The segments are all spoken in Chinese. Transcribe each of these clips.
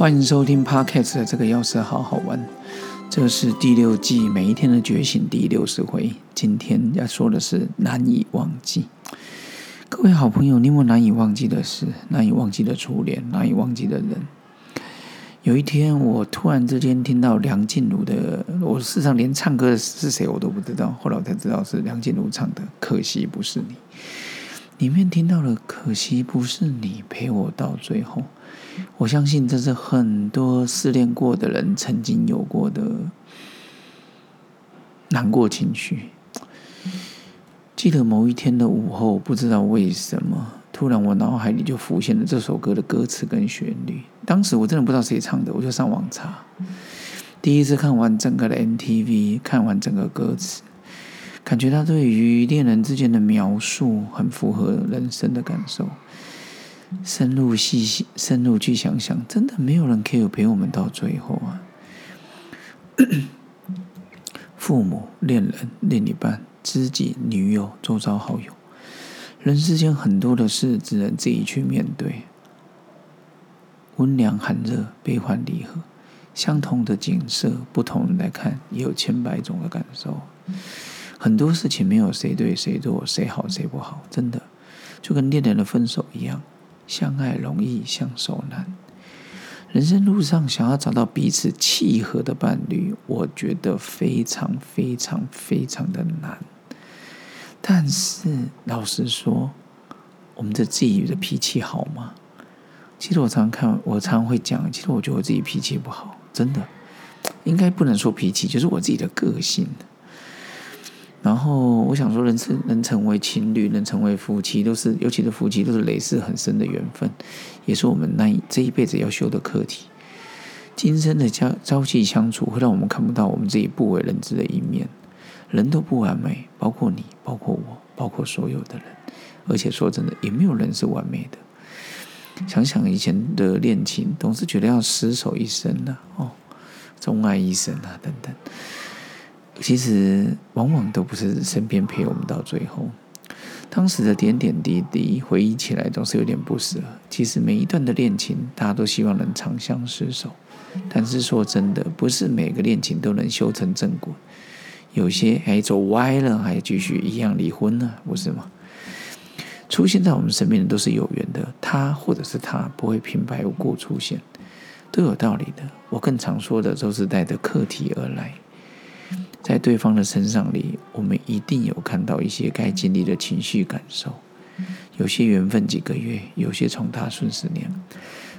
欢迎收听 Podcast 的这个钥匙好好玩，这是第六季每一天的觉醒第六十回。今天要说的是难以忘记。各位好朋友，你有难以忘记的事，难以忘记的初恋，难以忘记的人。有一天，我突然之间听到梁静茹的，我事实上连唱歌的是谁我都不知道，后来我才知道是梁静茹唱的《可惜不是你》。里面听到了“可惜不是你陪我到最后”，我相信这是很多失恋过的人曾经有过的难过情绪。记得某一天的午后，不知道为什么，突然我脑海里就浮现了这首歌的歌词跟旋律。当时我真的不知道谁唱的，我就上网查。第一次看完整个的 MTV，看完整个歌词。感觉他对于恋人之间的描述很符合人生的感受。深入细细，深入去想想，真的没有人可以陪我们到最后啊！父母、恋人、另一半、知己、女友、周遭好友，人世间很多的事，只能自己去面对。温凉、寒热、悲欢离合，相同的景色，不同人来看，也有千百种的感受。很多事情没有谁对谁错，谁好谁不好，真的就跟恋人的分手一样，相爱容易相守难。人生路上想要找到彼此契合的伴侣，我觉得非常非常非常的难。但是老实说，我们的自己的脾气好吗？其实我常看，我常会讲，其实我觉得我自己脾气不好，真的应该不能说脾气，就是我自己的个性。然后我想说，人生能成为情侣，能成为夫妻，都是尤其是夫妻，都是累世很深的缘分，也是我们那这一辈子要修的课题。今生的交朝夕相处，会让我们看不到我们自己不为人知的一面。人都不完美，包括你，包括我，包括所有的人。而且说真的，也没有人是完美的。想想以前的恋情，总是觉得要厮守一生的哦，钟爱一生啊，等等。其实往往都不是身边陪我们到最后，当时的点点滴滴回忆起来总是有点不舍。其实每一段的恋情，大家都希望能长相厮守，但是说真的，不是每个恋情都能修成正果，有些还走歪了，还继续一样离婚了，不是吗？出现在我们身边的都是有缘的，他或者是他不会平白无故出现，都有道理的。我更常说的都是带着课题而来。在对方的身上里，我们一定有看到一些该经历的情绪感受。有些缘分几个月，有些从他顺十年。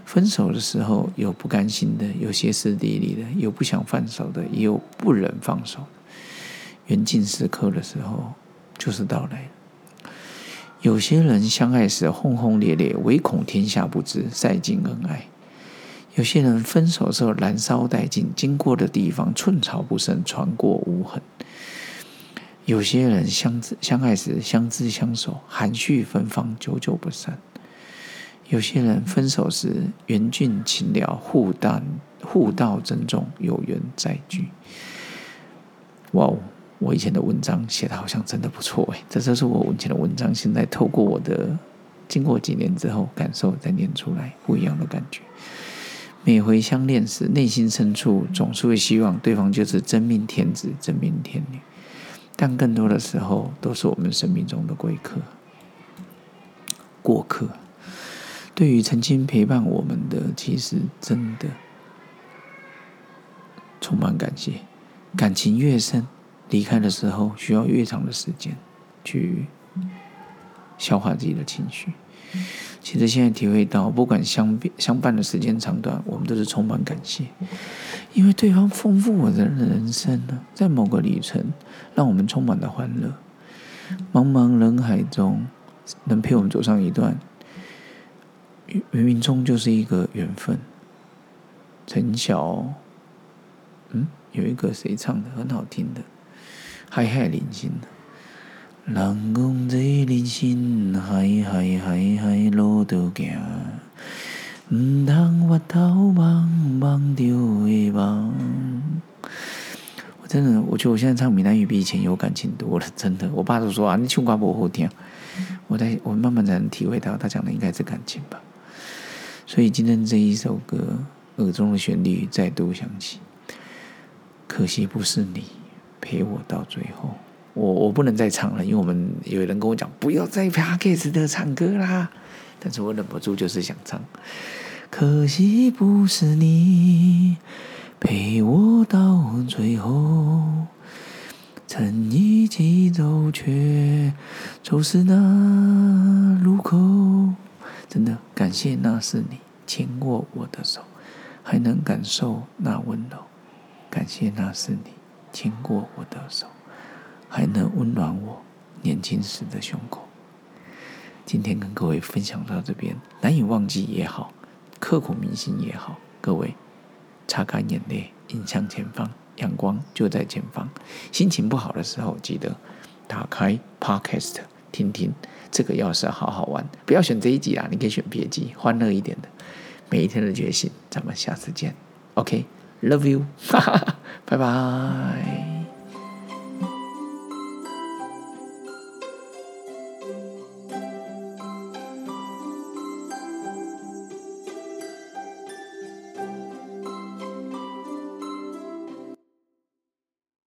分手的时候有不甘心的，有歇斯底里的，有不想放手的，也有不忍放手。缘尽时刻的时候，就是到来。有些人相爱时轰轰烈烈，唯恐天下不知，赛尽恩爱。有些人分手时候燃烧殆尽，经过的地方寸草不生，船过无痕。有些人相知相爱时相知相守，含蓄芬芳，久久不散。有些人分手时缘尽情了，互道互道珍重，有缘再聚。哇哦，我以前的文章写的好像真的不错哎，这就是我以前的文章，现在透过我的经过几年之后感受再念出来，不一样的感觉。每回相恋时，内心深处总是会希望对方就是真命天子、真命天女，但更多的时候都是我们生命中的贵客、过客。对于曾经陪伴我们的，其实真的充满感谢。感情越深，离开的时候需要越长的时间去消化自己的情绪。其实现在体会到，不管相相伴的时间长短，我们都是充满感谢，因为对方丰富我的人生呢，在某个旅程让我们充满了欢乐。茫茫人海中，能陪我们走上一段，冥冥中就是一个缘分。陈晓，嗯，有一个谁唱的很好听的，嗨嗨林心的。人讲这人生海海海海路途行，唔通回头望望着会忘。我真的，我觉得我现在唱闽南语比以前有感情多了，真的。我爸都说啊，你唱歌不好听。我在我慢慢才能体会到，他讲的应该是感情吧。所以今天这一首歌，耳中的旋律再度响起。可惜不是你陪我到最后。我我不能再唱了，因为我们有人跟我讲不要再 p a k e s 的唱歌啦，但是我忍不住就是想唱。可惜不是你陪我到最后，曾一起走却走失那路口。真的感谢那是你牵过我的手，还能感受那温柔。感谢那是你牵过我的手。还能温暖我年轻时的胸口。今天跟各位分享到这边，难以忘记也好，刻骨铭心也好，各位擦干眼泪，迎向前方，阳光就在前方。心情不好的时候，记得打开 Podcast 听听。这个要是好好玩，不要选这一集啊，你可以选别集，欢乐一点的。每一天的觉醒，咱们下次见。OK，Love you，拜拜。